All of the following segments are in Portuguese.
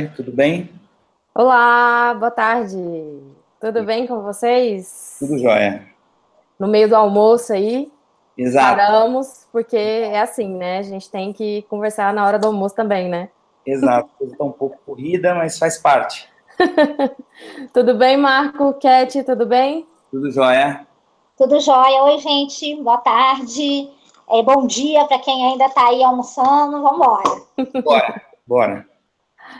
tarde, tudo bem? Olá, boa tarde. Tudo bem com vocês? Tudo jóia. No meio do almoço aí, Exato. paramos, porque é assim, né? A gente tem que conversar na hora do almoço também, né? Exato. Está um pouco corrida, mas faz parte. tudo bem, Marco? Cat, tudo bem? Tudo jóia. Tudo jóia. Oi, gente. Boa tarde. É, bom dia para quem ainda está aí almoçando. Vamos embora. Bora, bora.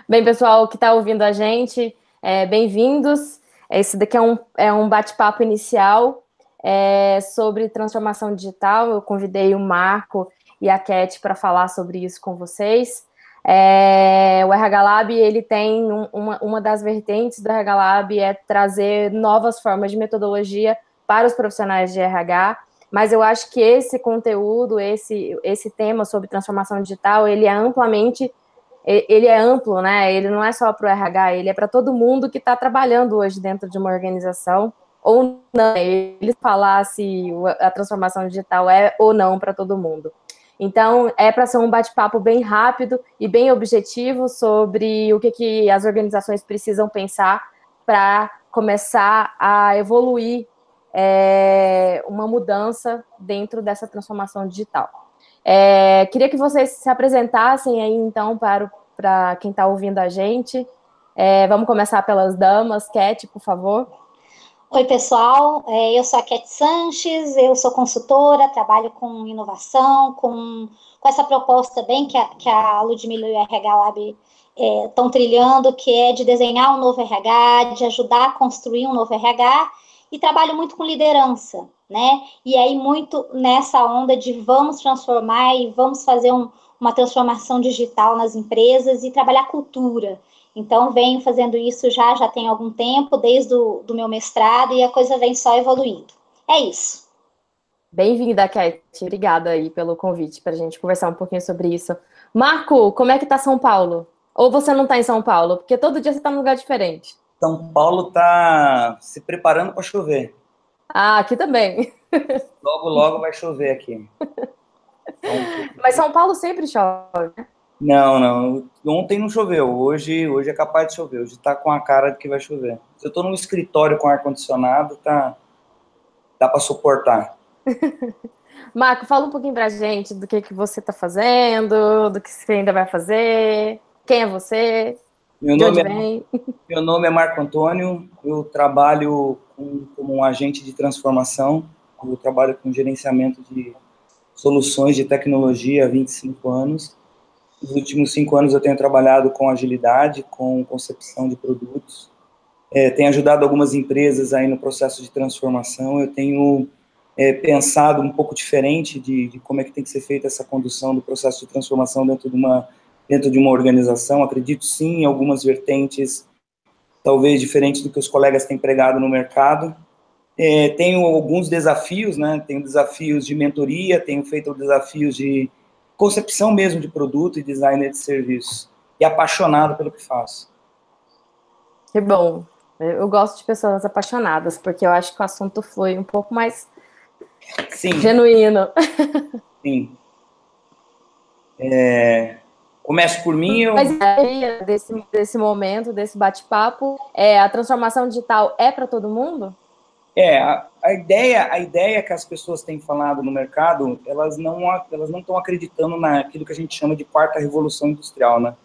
Bem, pessoal que está ouvindo a gente, é, bem-vindos. Esse daqui é um, é um bate-papo inicial é, sobre transformação digital. Eu convidei o Marco e a Cat para falar sobre isso com vocês. É, o RH Lab, ele tem um, uma, uma das vertentes do RH Lab é trazer novas formas de metodologia para os profissionais de RH, mas eu acho que esse conteúdo, esse, esse tema sobre transformação digital, ele é amplamente ele é amplo, né? Ele não é só para o RH, ele é para todo mundo que está trabalhando hoje dentro de uma organização, ou não. Ele falar se a transformação digital é ou não para todo mundo. Então, é para ser um bate-papo bem rápido e bem objetivo sobre o que, que as organizações precisam pensar para começar a evoluir é, uma mudança dentro dessa transformação digital. É, queria que vocês se apresentassem aí, então, para, para quem está ouvindo a gente. É, vamos começar pelas damas. Cat, por favor. Oi, pessoal. É, eu sou a Cat Sanches, eu sou consultora, trabalho com inovação, com, com essa proposta bem que a, que a Ludmilla e o RH Lab estão é, trilhando, que é de desenhar um novo RH, de ajudar a construir um novo RH, e trabalho muito com liderança né? E aí, muito nessa onda de vamos transformar e vamos fazer um, uma transformação digital nas empresas e trabalhar cultura. Então, venho fazendo isso já, já tem algum tempo, desde o do meu mestrado, e a coisa vem só evoluindo. É isso. Bem-vinda, Cat. Obrigada aí pelo convite para a gente conversar um pouquinho sobre isso. Marco, como é que tá São Paulo? Ou você não está em São Paulo? Porque todo dia você está num lugar diferente. São Paulo está se preparando para chover. Ah, aqui também. Logo, logo vai chover aqui. Mas São Paulo sempre chove, né? Não, não. Ontem não choveu. Hoje, hoje é capaz de chover. Hoje tá com a cara de que vai chover. Se eu tô num escritório com ar-condicionado, tá. dá para suportar. Marco, fala um pouquinho pra gente do que, que você tá fazendo, do que você ainda vai fazer. Quem é você? Meu nome, é, meu nome é Marco Antônio, eu trabalho com, como um agente de transformação, eu trabalho com gerenciamento de soluções de tecnologia há 25 anos. Nos últimos cinco anos eu tenho trabalhado com agilidade, com concepção de produtos, é, tenho ajudado algumas empresas aí no processo de transformação, eu tenho é, pensado um pouco diferente de, de como é que tem que ser feita essa condução do processo de transformação dentro de uma dentro de uma organização. Acredito sim em algumas vertentes, talvez diferentes do que os colegas têm pregado no mercado. É, tenho alguns desafios, né? Tenho desafios de mentoria, tenho feito desafios de concepção mesmo de produto e designer de serviço. E apaixonado pelo que faço. Que bom. Eu gosto de pessoas apaixonadas, porque eu acho que o assunto foi um pouco mais Sim. genuíno. Sim. É, Começo por mim. Eu... Mas a ideia desse, desse momento, desse bate-papo, é a transformação digital é para todo mundo? É, a, a, ideia, a ideia que as pessoas têm falado no mercado, elas não elas não estão acreditando naquilo que a gente chama de quarta revolução industrial, né?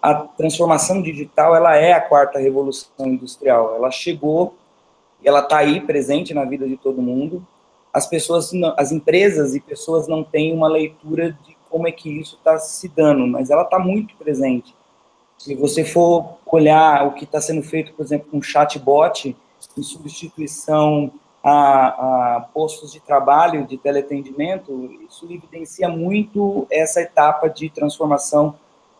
A transformação digital, ela é a quarta revolução industrial. Ela chegou, ela está aí presente na vida de todo mundo. As pessoas, as empresas e pessoas não têm uma leitura de como é que isso está se dando, mas ela está muito presente. Se você for olhar o que está sendo feito, por exemplo, com chatbot, em substituição a, a, postos de trabalho, de teleatendimento, isso evidencia muito essa etapa de transformação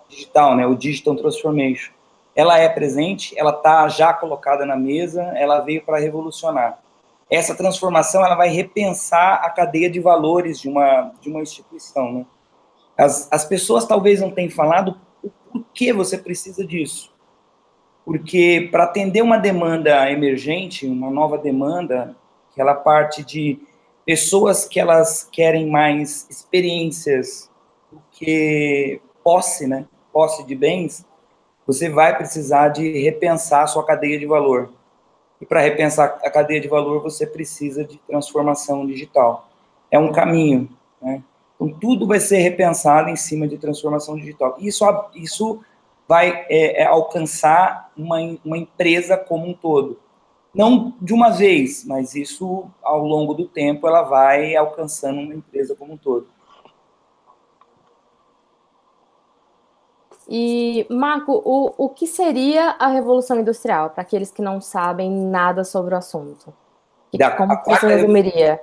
digital, né, o digital transformation. Ela é presente, ela está já colocada na mesa, ela veio para revolucionar. Essa transformação ela vai repensar a cadeia de valores de uma, de uma instituição. Né? As, as pessoas talvez não tenham falado o porquê você precisa disso. Porque para atender uma demanda emergente, uma nova demanda, que ela parte de pessoas que elas querem mais experiências do que posse, né? Posse de bens. você vai precisar de repensar a sua cadeia de valor. E para repensar a cadeia de valor, você precisa de transformação digital. É um caminho, né? Então, tudo vai ser repensado em cima de transformação digital. Isso, isso vai é, é, alcançar uma, uma empresa como um todo. Não de uma vez, mas isso, ao longo do tempo, ela vai alcançando uma empresa como um todo. E, Marco, o, o que seria a Revolução Industrial, para aqueles que não sabem nada sobre o assunto? Da, como você resumiria?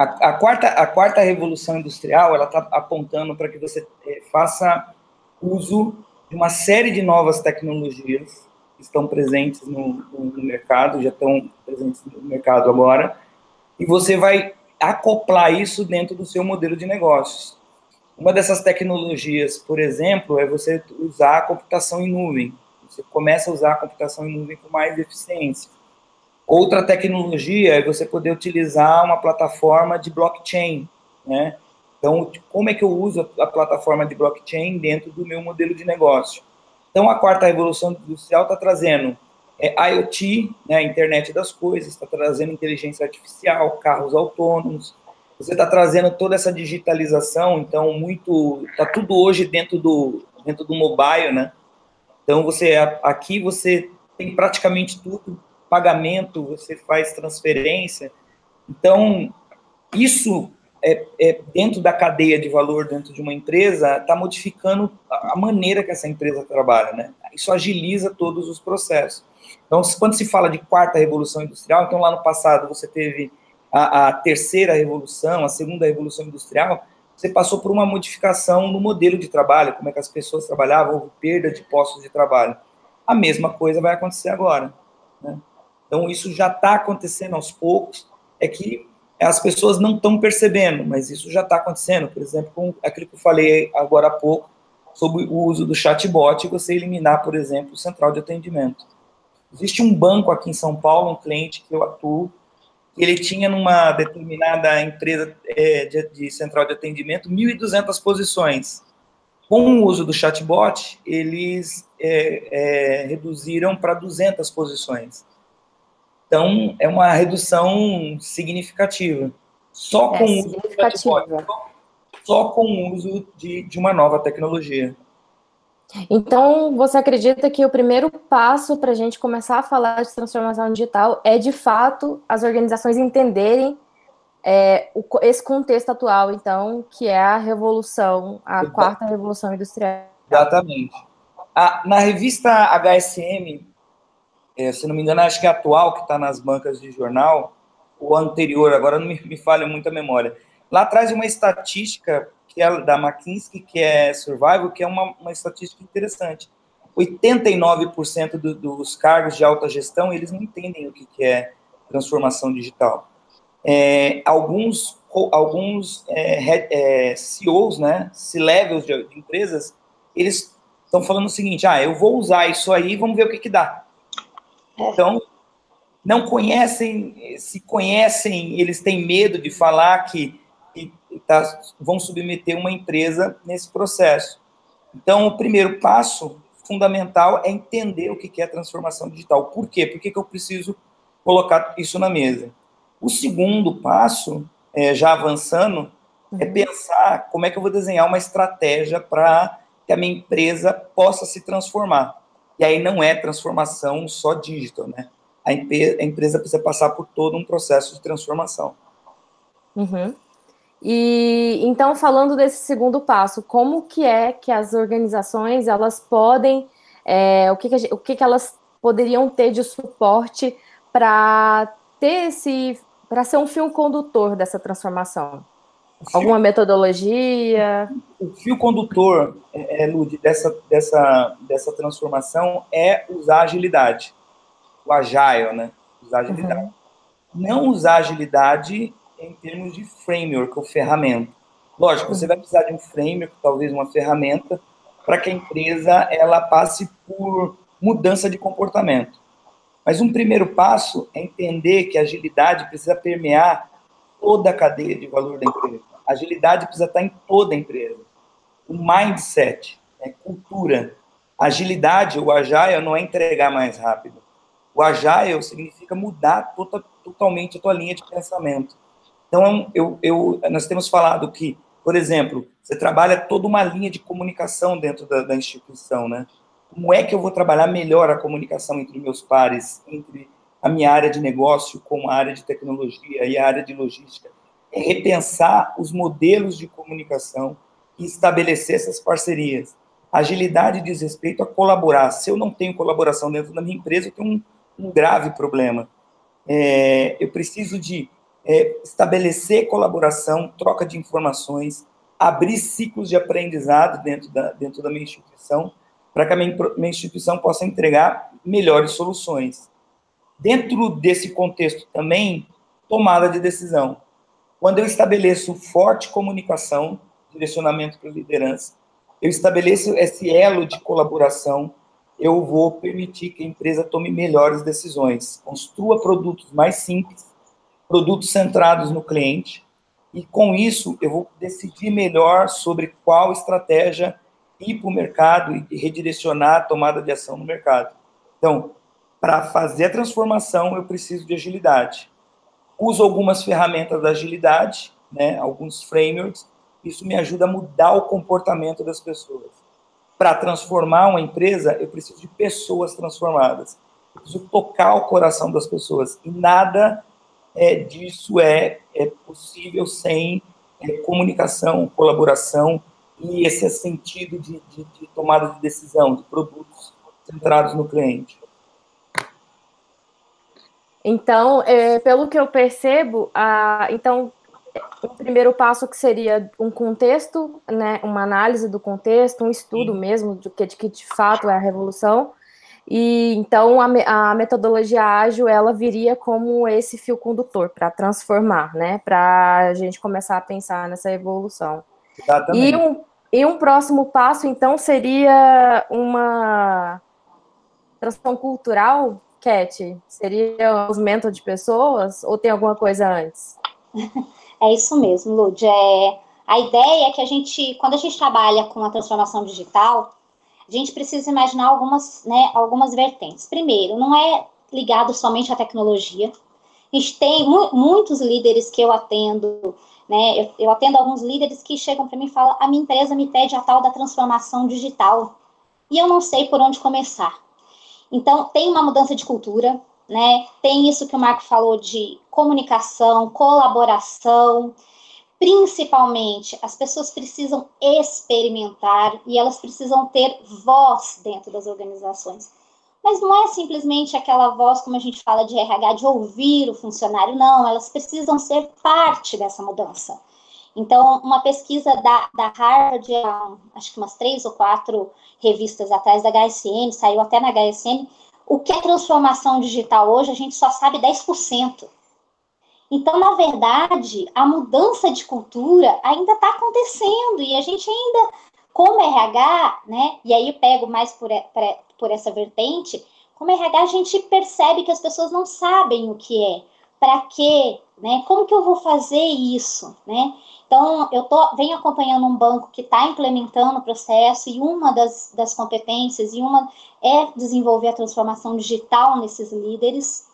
A, a, quarta, a quarta Revolução Industrial, ela está apontando para que você é, faça uso de uma série de novas tecnologias que estão presentes no, no mercado, já estão presentes no mercado agora, e você vai acoplar isso dentro do seu modelo de negócios. Uma dessas tecnologias, por exemplo, é você usar a computação em nuvem. Você começa a usar a computação em nuvem com mais eficiência. Outra tecnologia é você poder utilizar uma plataforma de blockchain, né? Então, como é que eu uso a plataforma de blockchain dentro do meu modelo de negócio? Então, a quarta revolução industrial está trazendo é, IoT, né, internet das coisas, está trazendo inteligência artificial, carros autônomos, você está trazendo toda essa digitalização, então muito está tudo hoje dentro do dentro do mobile, né? Então você aqui você tem praticamente tudo, pagamento, você faz transferência. Então isso é, é dentro da cadeia de valor dentro de uma empresa está modificando a maneira que essa empresa trabalha, né? Isso agiliza todos os processos. Então quando se fala de quarta revolução industrial, então lá no passado você teve a, a terceira revolução, a segunda revolução industrial, você passou por uma modificação no modelo de trabalho, como é que as pessoas trabalhavam, houve perda de postos de trabalho. A mesma coisa vai acontecer agora. Né? Então, isso já está acontecendo aos poucos, é que as pessoas não estão percebendo, mas isso já está acontecendo. Por exemplo, com aquilo que eu falei agora há pouco, sobre o uso do chatbot e você eliminar, por exemplo, o central de atendimento. Existe um banco aqui em São Paulo, um cliente que eu atuo, ele tinha numa determinada empresa é, de, de, central de atendimento 1.200 posições. Com o uso do chatbot, eles é, é, reduziram para 200 posições. Então, é uma redução significativa. Só é com o uso do chatbot, só, só com o uso de, de uma nova tecnologia. Então, você acredita que o primeiro passo para a gente começar a falar de transformação digital é, de fato, as organizações entenderem é, o, esse contexto atual, então, que é a revolução, a quarta revolução industrial. Exatamente. A, na revista HSM, é, se não me engano, acho que é atual, que está nas bancas de jornal, o anterior, agora não me, me falha muito a memória. Lá traz uma estatística que é da McKinsey, que é Survival, que é uma, uma estatística interessante. 89% do, dos cargos de alta gestão, eles não entendem o que, que é transformação digital. É, alguns alguns é, é, CEOs, né, C-levels de, de, empresas, eles estão falando o seguinte, ah, eu vou usar isso aí, vamos ver o que que dá. Então, não conhecem, se conhecem, eles têm medo de falar que tá, vão submeter uma empresa nesse processo. Então, o primeiro passo fundamental é entender o que é transformação digital. Por quê? Por que, que eu preciso colocar isso na mesa? O segundo passo, é, já avançando, é uhum. pensar como é que eu vou desenhar uma estratégia para que a minha empresa possa se transformar. E aí não é transformação só digital, né? A, empresa precisa passar por todo um processo de transformação. Uhum. E então, falando desse segundo passo, como que é que as organizações elas podem, é, o, que, que, o que, que elas poderiam ter de suporte para ter esse, para ser um fio condutor dessa transformação? Alguma metodologia? O fio condutor, é, é, Lud, dessa, dessa, dessa transformação é usar agilidade. O agile, né? Usar agilidade. Uhum. Não usar agilidade em termos de framework ou ferramenta. Lógico, você vai precisar de um framework, talvez uma ferramenta, para que a empresa ela passe por mudança de comportamento. Mas um primeiro passo é entender que a agilidade precisa permear toda a cadeia de valor da empresa. Agilidade precisa estar em toda a empresa. O mindset, né, cultura. Agilidade, o agile não é entregar mais rápido. O agile significa mudar tota, totalmente a tua linha de pensamento. Então, eu, eu, nós temos falado que, por exemplo, você trabalha toda uma linha de comunicação dentro da, da instituição, né? Como é que eu vou trabalhar melhor a comunicação entre meus pares, entre a minha área de negócio com a área de tecnologia e a área de logística? É repensar os modelos de comunicação e estabelecer essas parcerias. Agilidade diz respeito a colaborar. Se eu não tenho colaboração dentro da minha empresa, eu tenho um, um grave problema. É, eu preciso de é, estabelecer colaboração, troca de informações, abrir ciclos de aprendizado dentro da, dentro da minha instituição, para que a minha, minha instituição possa entregar melhores soluções. Dentro desse contexto também, tomada de decisão. Quando eu estabeleço forte comunicação, direcionamento para a liderança, eu estabeleço esse elo de colaboração, eu vou permitir que a empresa tome melhores decisões, construa produtos mais simples, produtos centrados no cliente, e com isso eu vou decidir melhor sobre qual estratégia ir para o mercado e redirecionar a tomada de ação no mercado. Então, para fazer a transformação, eu preciso de agilidade. Uso algumas ferramentas da agilidade, né, alguns frameworks, isso me ajuda a mudar o comportamento das pessoas. Para transformar uma empresa, eu preciso de pessoas transformadas. Eu preciso tocar o coração das pessoas. E nada é, disso é, é possível sem é, comunicação, colaboração e esse sentido de, de, de tomada de decisão, de produtos centrados no cliente. Então, é, pelo que eu percebo, a, então um primeiro passo que seria um contexto, né, uma análise do contexto, um estudo mesmo de que, de que de fato é a revolução. E então a, a, metodologia ágil ela viria como esse fio condutor para transformar, né, para a gente começar a pensar nessa evolução. Exatamente. E um, e um próximo passo então seria uma transformação cultural, Cat? Seria os mentores de pessoas ou tem alguma coisa antes? É isso mesmo, Lud. É, a ideia é que a gente, quando a gente trabalha com a transformação digital, a gente precisa imaginar algumas, né, algumas vertentes. Primeiro, não é ligado somente à tecnologia. A gente tem mu muitos líderes que eu atendo, né? Eu, eu atendo alguns líderes que chegam para mim e falam: a minha empresa me pede a tal da transformação digital e eu não sei por onde começar. Então, tem uma mudança de cultura, né? Tem isso que o Marco falou de comunicação, colaboração. Principalmente, as pessoas precisam experimentar e elas precisam ter voz dentro das organizações. Mas não é simplesmente aquela voz, como a gente fala de RH, de ouvir o funcionário, não, elas precisam ser parte dessa mudança. Então, uma pesquisa da, da Harvard, acho que umas três ou quatro revistas atrás da HSN, saiu até na HSN, o que é transformação digital hoje, a gente só sabe 10%. Então, na verdade, a mudança de cultura ainda está acontecendo e a gente ainda, como RH, né? E aí eu pego mais por, por essa vertente, como RH a gente percebe que as pessoas não sabem o que é, para quê, né? Como que eu vou fazer isso, né? Então, eu tô, venho acompanhando um banco que está implementando o processo e uma das, das competências e uma é desenvolver a transformação digital nesses líderes.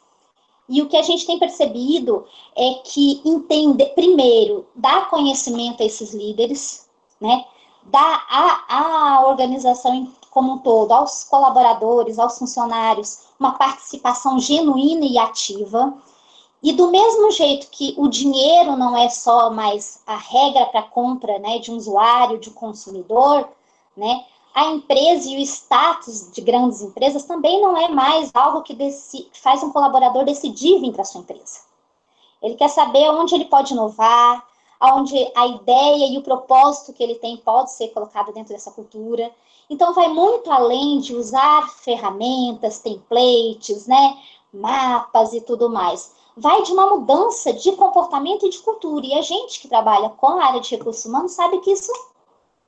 E o que a gente tem percebido é que entender, primeiro, dar conhecimento a esses líderes, né? Dar a, a organização como um todo, aos colaboradores, aos funcionários, uma participação genuína e ativa e do mesmo jeito que o dinheiro não é só mais a regra para compra né, de um usuário, de um consumidor, né, a empresa e o status de grandes empresas também não é mais algo que faz um colaborador decidir vir para a sua empresa. Ele quer saber onde ele pode inovar, onde a ideia e o propósito que ele tem pode ser colocado dentro dessa cultura. Então, vai muito além de usar ferramentas, templates, né, mapas e tudo mais vai de uma mudança de comportamento e de cultura. E a gente que trabalha com a área de recursos humanos sabe que isso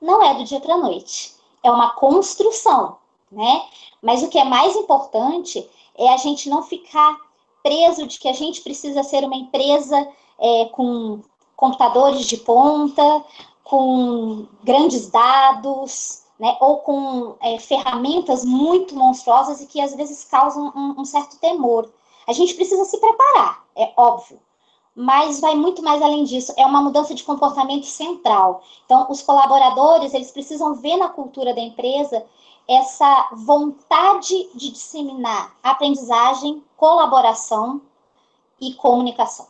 não é do dia para a noite. É uma construção, né? Mas o que é mais importante é a gente não ficar preso de que a gente precisa ser uma empresa é, com computadores de ponta, com grandes dados, né, ou com é, ferramentas muito monstruosas e que às vezes causam um, um certo temor. A gente precisa se preparar, é óbvio, mas vai muito mais além disso. É uma mudança de comportamento central. Então, os colaboradores eles precisam ver na cultura da empresa essa vontade de disseminar aprendizagem, colaboração e comunicação.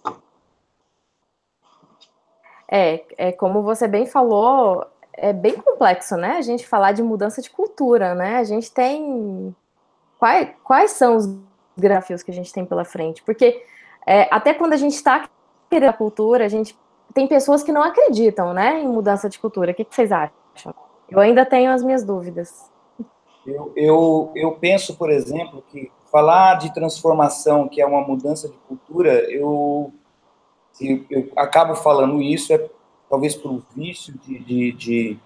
É, é como você bem falou, é bem complexo, né? A gente falar de mudança de cultura, né? A gente tem quais, quais são os desafios que a gente tem pela frente? Porque é, até quando a gente está querendo a cultura, a gente tem pessoas que não acreditam, né, em mudança de cultura. O que, que vocês acham? Eu ainda tenho as minhas dúvidas. Eu, eu, eu penso, por exemplo, que falar de transformação, que é uma mudança de cultura, eu, eu, eu acabo falando isso, é talvez por vício de, de, de,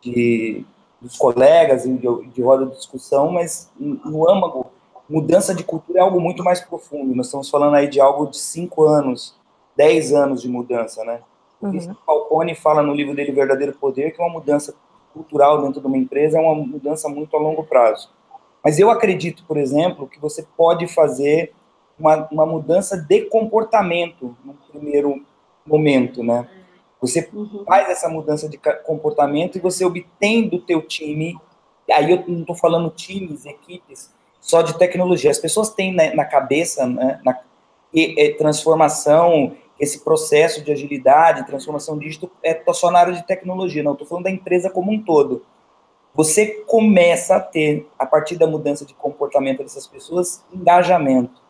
de dos colegas e de, de roda de discussão, mas no âmago, mudança de cultura é algo muito mais profundo. Nós estamos falando aí de algo de cinco anos, dez anos de mudança, né? Uhum. O Falcone fala no livro dele Verdadeiro Poder que uma mudança cultural dentro de uma empresa é uma mudança muito a longo prazo. Mas eu acredito, por exemplo, que você pode fazer uma, uma mudança de comportamento no primeiro momento, né? Você uhum. faz essa mudança de comportamento e você obtém do teu time, aí eu não estou falando times, equipes, só de tecnologia. As pessoas têm na, na cabeça né, na, e, e, transformação, esse processo de agilidade, transformação digital, é só na área de tecnologia. Não, estou falando da empresa como um todo. Você começa a ter, a partir da mudança de comportamento dessas pessoas, engajamento.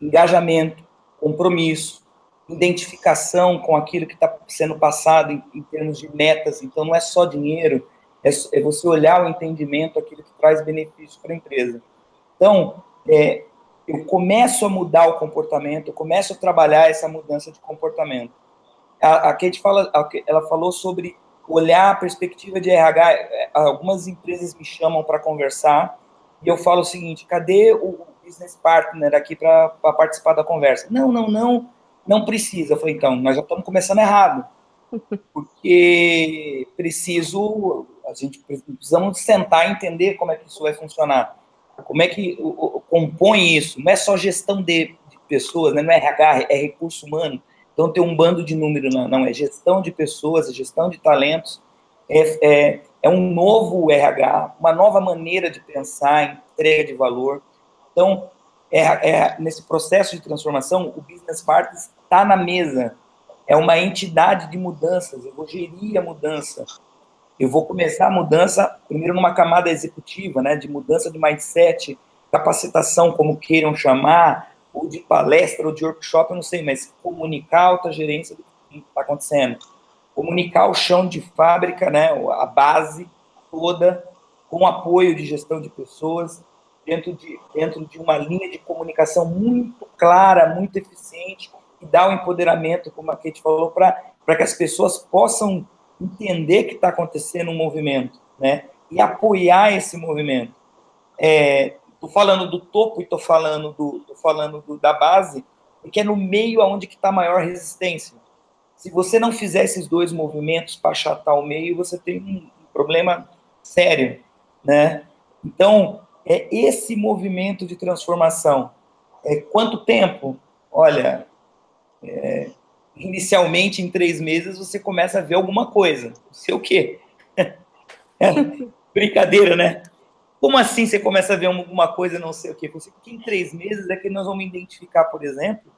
Engajamento, compromisso, identificação com aquilo que está sendo passado em, em, termos de metas. Então, não é só dinheiro, é, é você olhar o entendimento, aquilo que traz benefício para a empresa. Então, é, eu começo a mudar o comportamento, eu começo a trabalhar essa mudança de comportamento. A, a Kate fala, ela falou sobre olhar a perspectiva de RH. É, algumas empresas me chamam para conversar e eu falo o seguinte: cadê o business partner aqui para participar da conversa? Não, não, não, não precisa. Eu falei, então, nós já estamos começando errado. Porque preciso, a gente precisamos sentar e entender como é que isso vai funcionar. Como é que compõe isso? Não é só gestão de, de pessoas, né? não é RH, é recurso humano. Então tem um bando de número, não, não é gestão de pessoas, é gestão de talentos, é, é, é um novo RH, uma nova maneira de pensar, entrega de valor. Então, é, é, nesse processo de transformação, o Business Partners está na mesa, é uma entidade de mudanças, eu vou gerir a mudança, eu vou começar a mudança, primeiro numa camada executiva, né, de mudança de mindset, capacitação, como queiram chamar, ou de palestra, ou de workshop, eu não sei, mas comunicar a alta gerência do que está acontecendo. Comunicar o chão de fábrica, né, a base toda, com apoio de gestão de pessoas, dentro de, dentro de uma linha de comunicação muito clara, muito eficiente, e dar o empoderamento, como a Kate falou, para que as pessoas possam entender que está acontecendo um movimento, né? E apoiar esse movimento. É, falando do topo e estou falando, do, tô falando do, da base, porque é no meio aonde que está maior resistência. Se você não fizer esses dois movimentos para achatar o meio, você tem um problema sério, né? Então, é esse movimento de transformação. É, quanto tempo? Olha, é, inicialmente em três meses você começa a ver alguma coisa. Não sei o quê. É, brincadeira, né? Como assim você começa a ver alguma coisa, não sei o quê? Porque em três meses é que nós vamos identificar, por exemplo,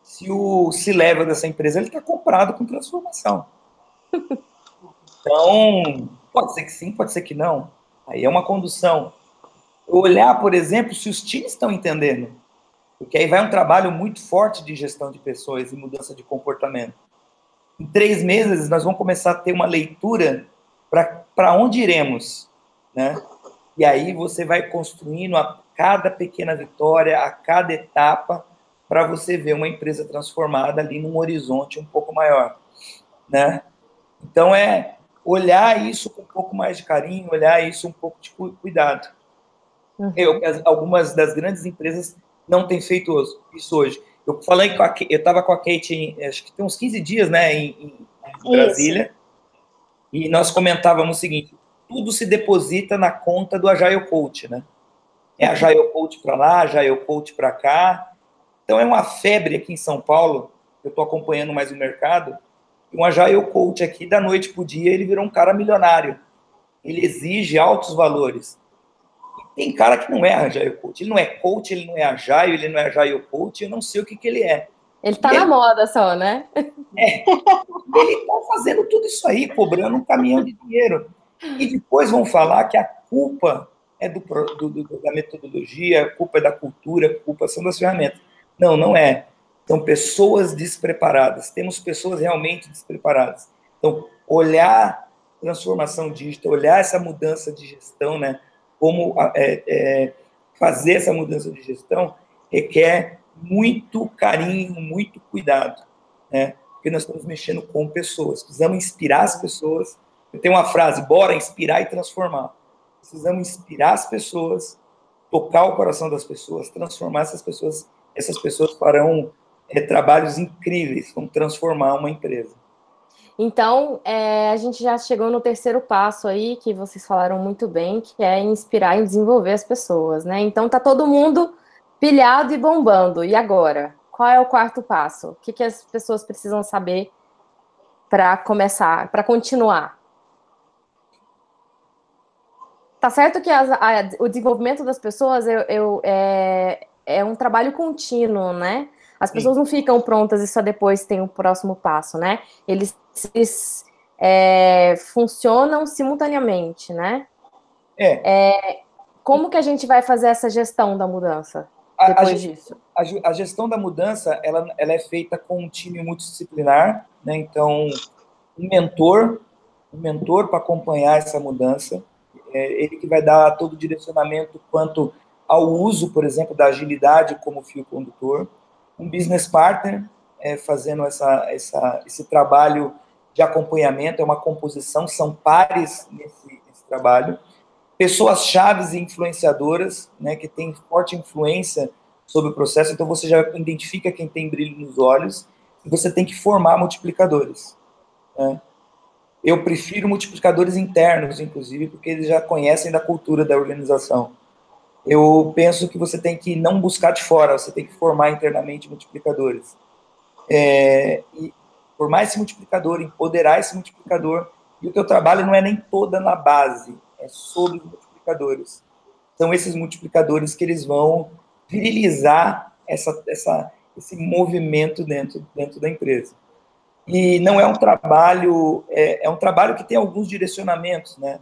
se o se leva dessa empresa ele está comprado com transformação. Então, pode ser que sim, pode ser que não. Aí é uma condução. Olhar, por exemplo, se os times estão entendendo. Porque aí vai um trabalho muito forte de gestão de pessoas e mudança de comportamento. Em três meses, nós vamos começar a ter uma leitura para onde iremos, né? E aí você vai construindo a cada pequena vitória, a cada etapa, para você ver uma empresa transformada ali num horizonte um pouco maior, né? Então é olhar isso com um pouco mais de carinho, olhar isso um pouco de cuidado. Uhum. Eu, algumas das grandes empresas não tem feito isso hoje. Eu falei com a, eu estava com a Kate, acho que tem uns 15 dias, né, em, em Brasília, e nós comentávamos o seguinte: tudo se deposita na conta do Agile Coach, né? É Agile Coach para lá, Agile Coach para cá. Então é uma febre aqui em São Paulo, eu estou acompanhando mais o mercado, um Agile Coach aqui, da noite para o dia, ele virou um cara milionário. Ele exige altos valores. Tem cara que não é Agile Coach. Ele não é coach, ele não é Agile, ele não é Agile Coach, eu não sei o que, que ele é. Ele está na moda só, né? É. Ele está fazendo tudo isso aí, cobrando um caminhão de dinheiro. E depois vão falar que a culpa é do, do, do, da metodologia, a culpa é da cultura, a culpa são das ferramentas. Não, não é. São pessoas despreparadas. Temos pessoas realmente despreparadas. Então, olhar transformação digital, olhar essa mudança de gestão, né? Como é, é, fazer essa mudança de gestão requer muito carinho, muito cuidado, né? Porque nós estamos mexendo com pessoas, precisamos inspirar as pessoas. Eu tenho uma frase: bora inspirar e transformar. Precisamos inspirar as pessoas, tocar o coração das pessoas, transformar essas pessoas. Essas pessoas farão é, trabalhos incríveis, vão transformar uma empresa. Então, é, a gente já chegou no terceiro passo aí, que vocês falaram muito bem, que é inspirar e desenvolver as pessoas, né? Então, tá todo mundo pilhado e bombando. E agora? Qual é o quarto passo? O que, que as pessoas precisam saber para começar, para continuar? Tá certo que as, a, o desenvolvimento das pessoas eu, eu, é, é um trabalho contínuo, né? As pessoas Sim. não ficam prontas e só depois tem o próximo passo, né? Eles, eles é, funcionam simultaneamente, né? É. é. Como que a gente vai fazer essa gestão da mudança? depois a, a, disso? A, a, gestão da mudança, ela, ela é feita com um time multidisciplinar, né? Então, um mentor, um mentor para acompanhar essa mudança, é ele que vai dar todo o direcionamento quanto ao uso, por exemplo, da agilidade como fio condutor, um business partner é, fazendo essa, essa, esse trabalho de acompanhamento, é uma composição, são pares nesse, nesse trabalho, pessoas chaves e influenciadoras, né, que têm forte influência sobre o processo, então você já identifica quem tem brilho nos olhos, e você tem que formar multiplicadores. Né? Eu prefiro multiplicadores internos, inclusive, porque eles já conhecem da cultura da organização. Eu penso que você tem que não buscar de fora, você tem que formar internamente multiplicadores. É, e formar esse multiplicador, empoderar esse multiplicador, e o teu trabalho não é nem toda na base, é sobre os multiplicadores. São esses multiplicadores que eles vão virilizar essa, essa, esse movimento dentro, dentro da empresa. E não é um trabalho, é, é um trabalho que tem alguns direcionamentos, né?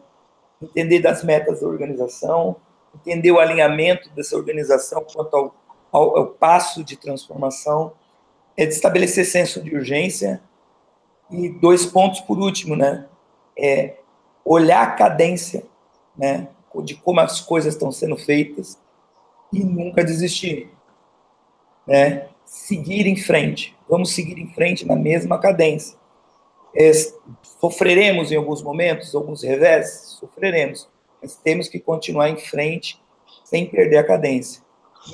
Entender das metas da organização, entender o alinhamento dessa organização quanto ao, ao, ao passo de transformação, é de estabelecer senso de urgência, e dois pontos por último, né? É olhar a cadência, né, de como as coisas estão sendo feitas e nunca desistir, né? Seguir em frente. Vamos seguir em frente na mesma cadência. É, sofreremos em alguns momentos, alguns revés, sofreremos, mas temos que continuar em frente sem perder a cadência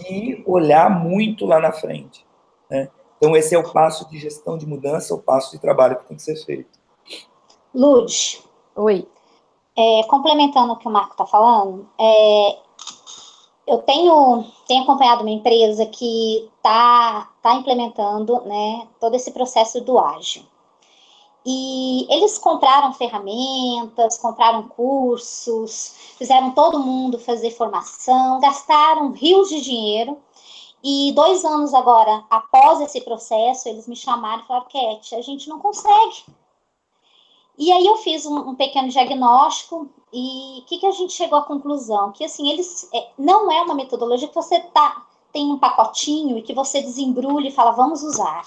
e olhar muito lá na frente. Né? Então, esse é o passo de gestão de mudança, o passo de trabalho que tem que ser feito. Lud. Oi. É, complementando o que o Marco está falando, é, eu tenho, tenho acompanhado uma empresa que está tá implementando né, todo esse processo do ágil. E eles compraram ferramentas, compraram cursos, fizeram todo mundo fazer formação, gastaram rios de dinheiro. E dois anos agora, após esse processo, eles me chamaram e falaram: Cat, a gente não consegue e aí eu fiz um, um pequeno diagnóstico e o que, que a gente chegou à conclusão? Que assim, eles é, não é uma metodologia que você tá, tem um pacotinho e que você desembrulha e fala, vamos usar.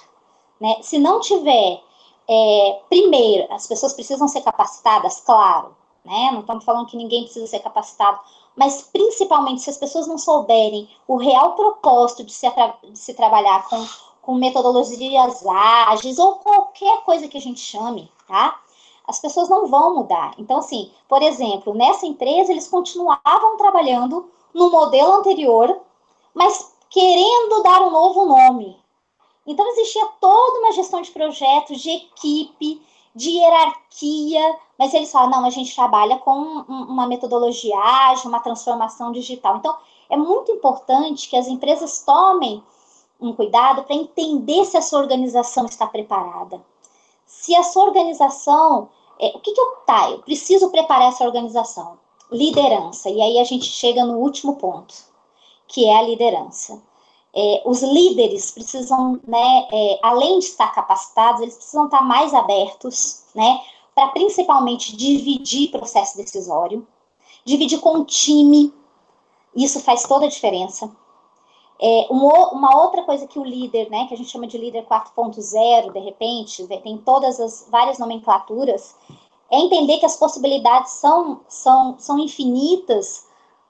Né? Se não tiver, é, primeiro, as pessoas precisam ser capacitadas, claro, né? Não estamos falando que ninguém precisa ser capacitado, mas principalmente se as pessoas não souberem o real propósito de se, de se trabalhar com, com metodologias ágeis ou qualquer coisa que a gente chame, tá? as pessoas não vão mudar. Então, assim, por exemplo, nessa empresa eles continuavam trabalhando no modelo anterior, mas querendo dar um novo nome. Então, existia toda uma gestão de projetos, de equipe, de hierarquia, mas eles falam, não, a gente trabalha com uma metodologia ágil, uma transformação digital. Então, é muito importante que as empresas tomem um cuidado para entender se a sua organização está preparada. Se a sua organização, é, o que, que eu tá? Eu preciso preparar essa organização. Liderança. E aí a gente chega no último ponto, que é a liderança. É, os líderes precisam, né, é, além de estar capacitados, eles precisam estar mais abertos, né, para principalmente dividir processo decisório, dividir com o time, isso faz toda a diferença. É, uma outra coisa que o líder, né, que a gente chama de líder 4.0, de repente, tem todas as várias nomenclaturas, é entender que as possibilidades são, são, são infinitas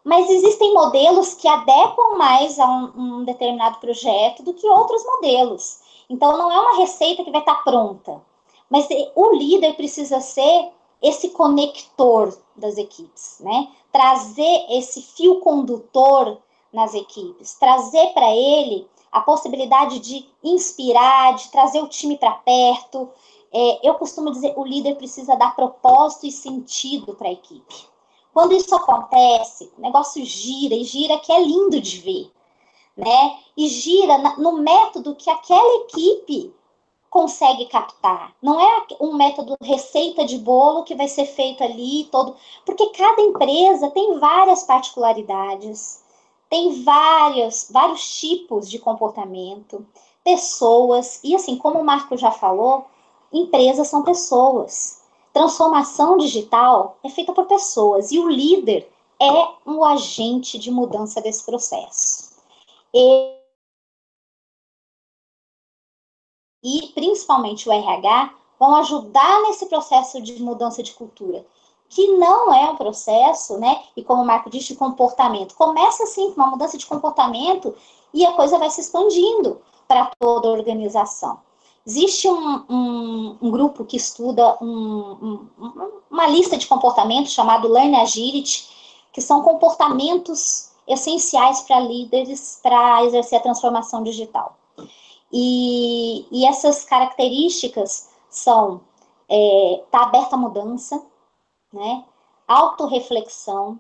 mas existem modelos que adequam mais a um, um, determinado projeto do que outros modelos. Então, não é uma receita que vai estar pronta, mas o líder precisa ser esse conector das equipes, né? Trazer esse fio condutor nas equipes, trazer para ele a possibilidade de inspirar, de trazer o time para perto. É, eu costumo dizer, o líder precisa dar propósito e sentido para a equipe. Quando isso acontece, o negócio gira e gira que é lindo de ver, né? E gira no método que aquela equipe consegue captar. Não é um método receita de bolo que vai ser feito ali todo, porque cada empresa tem várias particularidades, tem vários vários tipos de comportamento, pessoas e assim como o Marco já falou, empresas são pessoas. Transformação digital é feita por pessoas e o líder é um agente de mudança desse processo. E, e principalmente o RH vão ajudar nesse processo de mudança de cultura, que não é um processo, né? E como o Marco disse, de comportamento. Começa assim com uma mudança de comportamento e a coisa vai se expandindo para toda a organização. Existe um, um, um grupo que estuda um, uma lista de comportamentos chamado Learn Agility, que são comportamentos essenciais para líderes para exercer a transformação digital. E, e essas características são é, tá aberta à mudança, né? autorreflexão,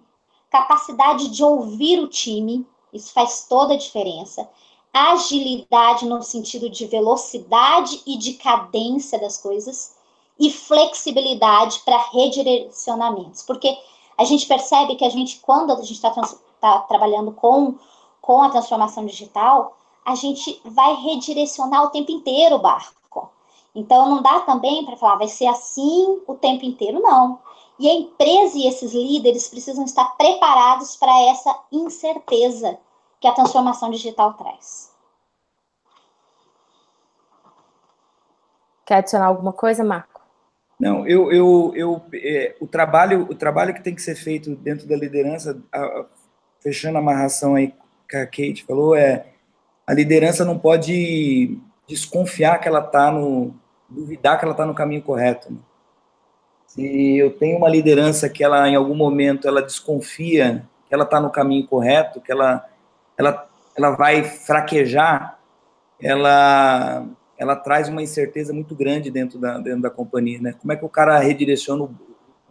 capacidade de ouvir o time, isso faz toda a diferença agilidade no sentido de velocidade e de cadência das coisas, e flexibilidade para redirecionamentos. Porque a gente percebe que a gente, quando a gente está tá trabalhando com, com a transformação digital, a gente vai redirecionar o tempo inteiro o barco. Então, não dá também para falar, vai ser assim o tempo inteiro, não. E a empresa e esses líderes precisam estar preparados para essa incerteza que a transformação digital traz. Quer adicionar alguma coisa, Marco? Não, eu, eu, eu é, o trabalho, o trabalho que tem que ser feito dentro da liderança, a, a, fechando a amarração aí que a Kate falou, é a liderança não pode desconfiar que ela está no, duvidar que ela está no caminho correto. Né? Se eu tenho uma liderança que ela, em algum momento, ela desconfia que ela está no caminho correto, que ela ela, ela vai fraquejar, ela, ela traz uma incerteza muito grande dentro da, dentro da companhia, né? Como é que o cara redireciona o,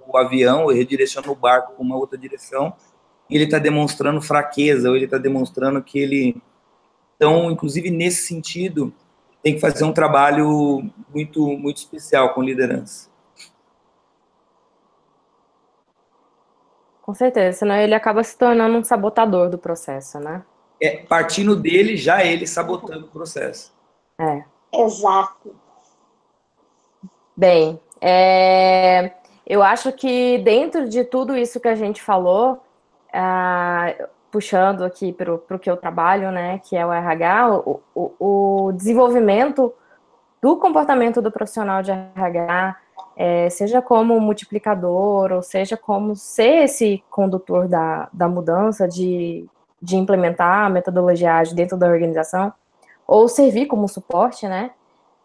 o avião, ou redireciona o barco para uma outra direção, e ele está demonstrando fraqueza, ou ele está demonstrando que ele... Então, inclusive, nesse sentido, tem que fazer um trabalho muito, muito especial com liderança. Com certeza, senão ele acaba se tornando um sabotador do processo, né? É, partindo dele, já ele sabotando o processo. É. Exato. Bem, é, eu acho que dentro de tudo isso que a gente falou, ah, puxando aqui para o que eu trabalho, né, que é o RH, o, o, o desenvolvimento do comportamento do profissional de RH, é, seja como multiplicador, ou seja como ser esse condutor da, da mudança de de implementar a metodologia ágil dentro da organização, ou servir como suporte, né?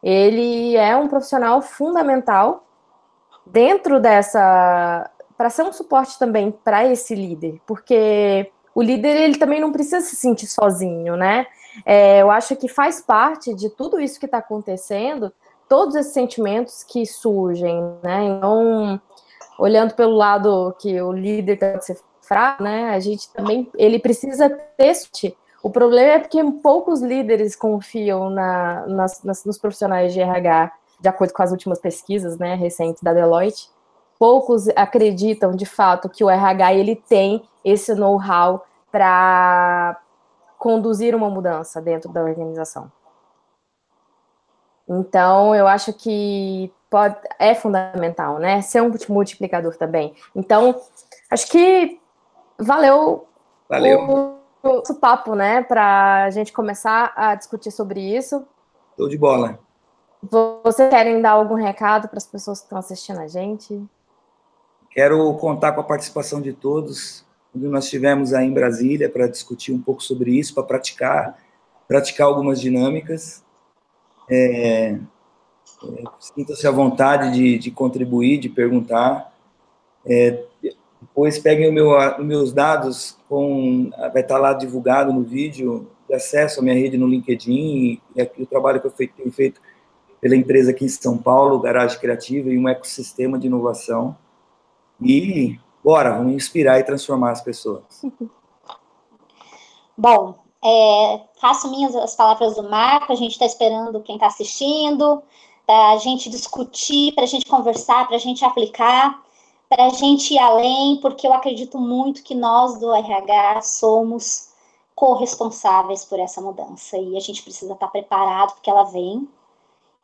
Ele é um profissional fundamental dentro dessa para ser um suporte também para esse líder, porque o líder ele também não precisa se sentir sozinho, né? É, eu acho que faz parte de tudo isso que está acontecendo todos esses sentimentos que surgem, né? Então, olhando pelo lado que o líder tem ser fraco, né? A gente também ele precisa ter o problema é porque poucos líderes confiam na, nas, nas, nos profissionais de RH, de acordo com as últimas pesquisas, né, recentes da Deloitte. Poucos acreditam, de fato, que o RH ele tem esse know-how para conduzir uma mudança dentro da organização. Então, eu acho que pode, é fundamental, né? Ser um multiplicador também. Então, acho que valeu, valeu. o nosso papo, né? Para a gente começar a discutir sobre isso. Tô de bola. Vocês querem dar algum recado para as pessoas que estão assistindo a gente? Quero contar com a participação de todos. Quando nós estivemos aí em Brasília para discutir um pouco sobre isso, para praticar, praticar algumas dinâmicas. É, é, Sinta-se à vontade de, de, contribuir, de perguntar. É, depois peguem o meu, os meus dados, com, vai estar lá divulgado no vídeo, de acesso à minha rede no LinkedIn e, aqui, o trabalho que eu tenho feito pela empresa aqui em São Paulo, Garagem Criativa, e um ecossistema de inovação. E bora, vamos inspirar e transformar as pessoas. Bom, é, faço minhas as palavras do Marco, a gente está esperando quem está assistindo, para a gente discutir, para a gente conversar, para a gente aplicar, para a gente ir além, porque eu acredito muito que nós do RH somos corresponsáveis por essa mudança e a gente precisa estar tá preparado porque ela vem.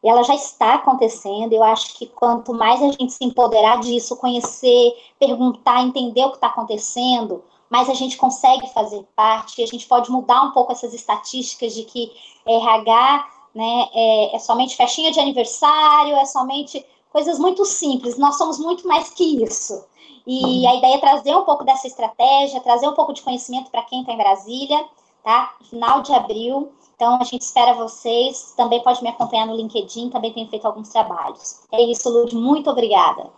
Ela já está acontecendo. Eu acho que quanto mais a gente se empoderar disso, conhecer, perguntar, entender o que está acontecendo, mais a gente consegue fazer parte. E a gente pode mudar um pouco essas estatísticas de que RH né? É, é somente festinha de aniversário, é somente coisas muito simples. Nós somos muito mais que isso. E uhum. a ideia é trazer um pouco dessa estratégia, trazer um pouco de conhecimento para quem está em Brasília, tá? Final de abril. Então, a gente espera vocês. Também pode me acompanhar no LinkedIn, também tenho feito alguns trabalhos. É isso, Lud. Muito obrigada.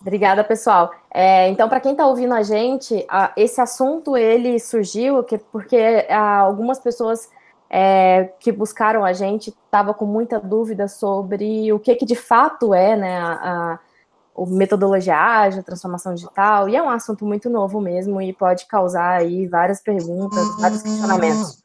Obrigada, pessoal. É, então, para quem está ouvindo a gente, a, esse assunto ele surgiu que, porque a, algumas pessoas é, que buscaram a gente estava com muita dúvida sobre o que, que de fato é né, a, a, metodologia ágil, transformação digital, e é um assunto muito novo mesmo e pode causar aí várias perguntas, vários questionamentos.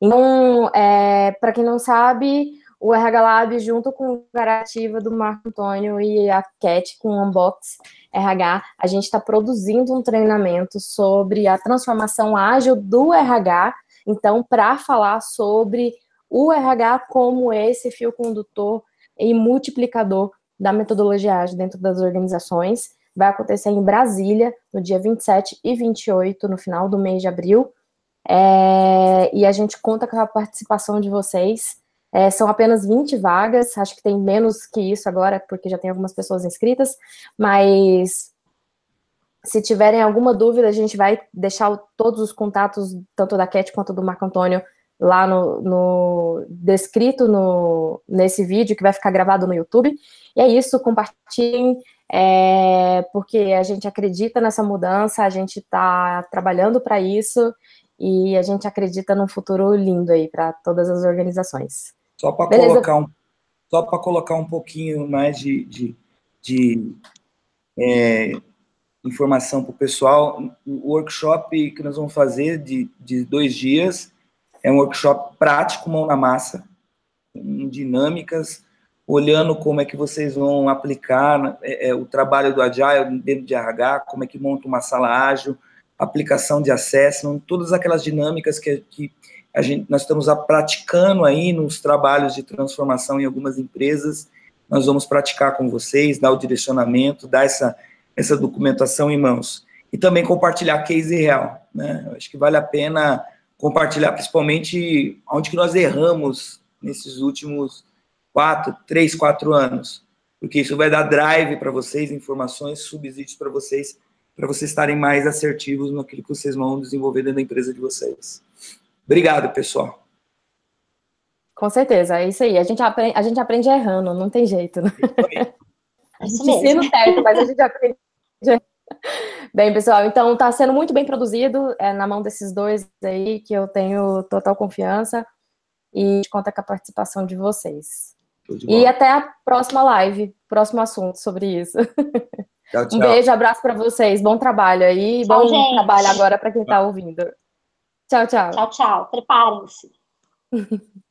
Então, é, para quem não sabe, o RH Lab, junto com a Garativa do Marco Antônio e a Cat com o Unbox RH, a gente está produzindo um treinamento sobre a transformação ágil do RH então, para falar sobre o RH como esse fio condutor e multiplicador da metodologia ágil dentro das organizações, vai acontecer em Brasília, no dia 27 e 28, no final do mês de abril. É, e a gente conta com a participação de vocês. É, são apenas 20 vagas, acho que tem menos que isso agora, porque já tem algumas pessoas inscritas, mas se tiverem alguma dúvida, a gente vai deixar todos os contatos, tanto da Cat quanto do Marco Antônio, lá no, no descrito no, nesse vídeo que vai ficar gravado no YouTube. E é isso, compartilhem, é, porque a gente acredita nessa mudança, a gente está trabalhando para isso e a gente acredita num futuro lindo aí para todas as organizações. Só para colocar um, só para colocar um pouquinho mais de, de, de é, informação para o pessoal. O workshop que nós vamos fazer de, de dois dias é um workshop prático, mão na massa, com dinâmicas, olhando como é que vocês vão aplicar é, é, o trabalho do Agile dentro de RH, como é que monta uma sala ágil, aplicação de acesso, todas aquelas dinâmicas que, que a gente, nós estamos praticando aí nos trabalhos de transformação em algumas empresas, nós vamos praticar com vocês, dar o direcionamento, dar essa essa documentação em mãos. E também compartilhar case real, né? Eu acho que vale a pena compartilhar, principalmente onde que nós erramos nesses últimos quatro, três, quatro anos, porque isso vai dar drive para vocês, informações, subsídios para vocês, para vocês estarem mais assertivos naquilo que vocês vão desenvolver dentro da empresa de vocês. Obrigado, pessoal. Com certeza, é isso aí. A gente aprende, a gente aprende errando, não tem jeito. Né? A gente ensina certo, mas a gente aprende Bem, pessoal, então está sendo muito bem produzido é, na mão desses dois aí, que eu tenho total confiança e conta com a participação de vocês. E até a próxima live, próximo assunto sobre isso. Tchau, tchau. Um beijo, abraço para vocês. Bom trabalho aí. Tchau, bom gente. trabalho agora para quem está ouvindo. Tchau, tchau. Tchau, tchau. Preparem-se.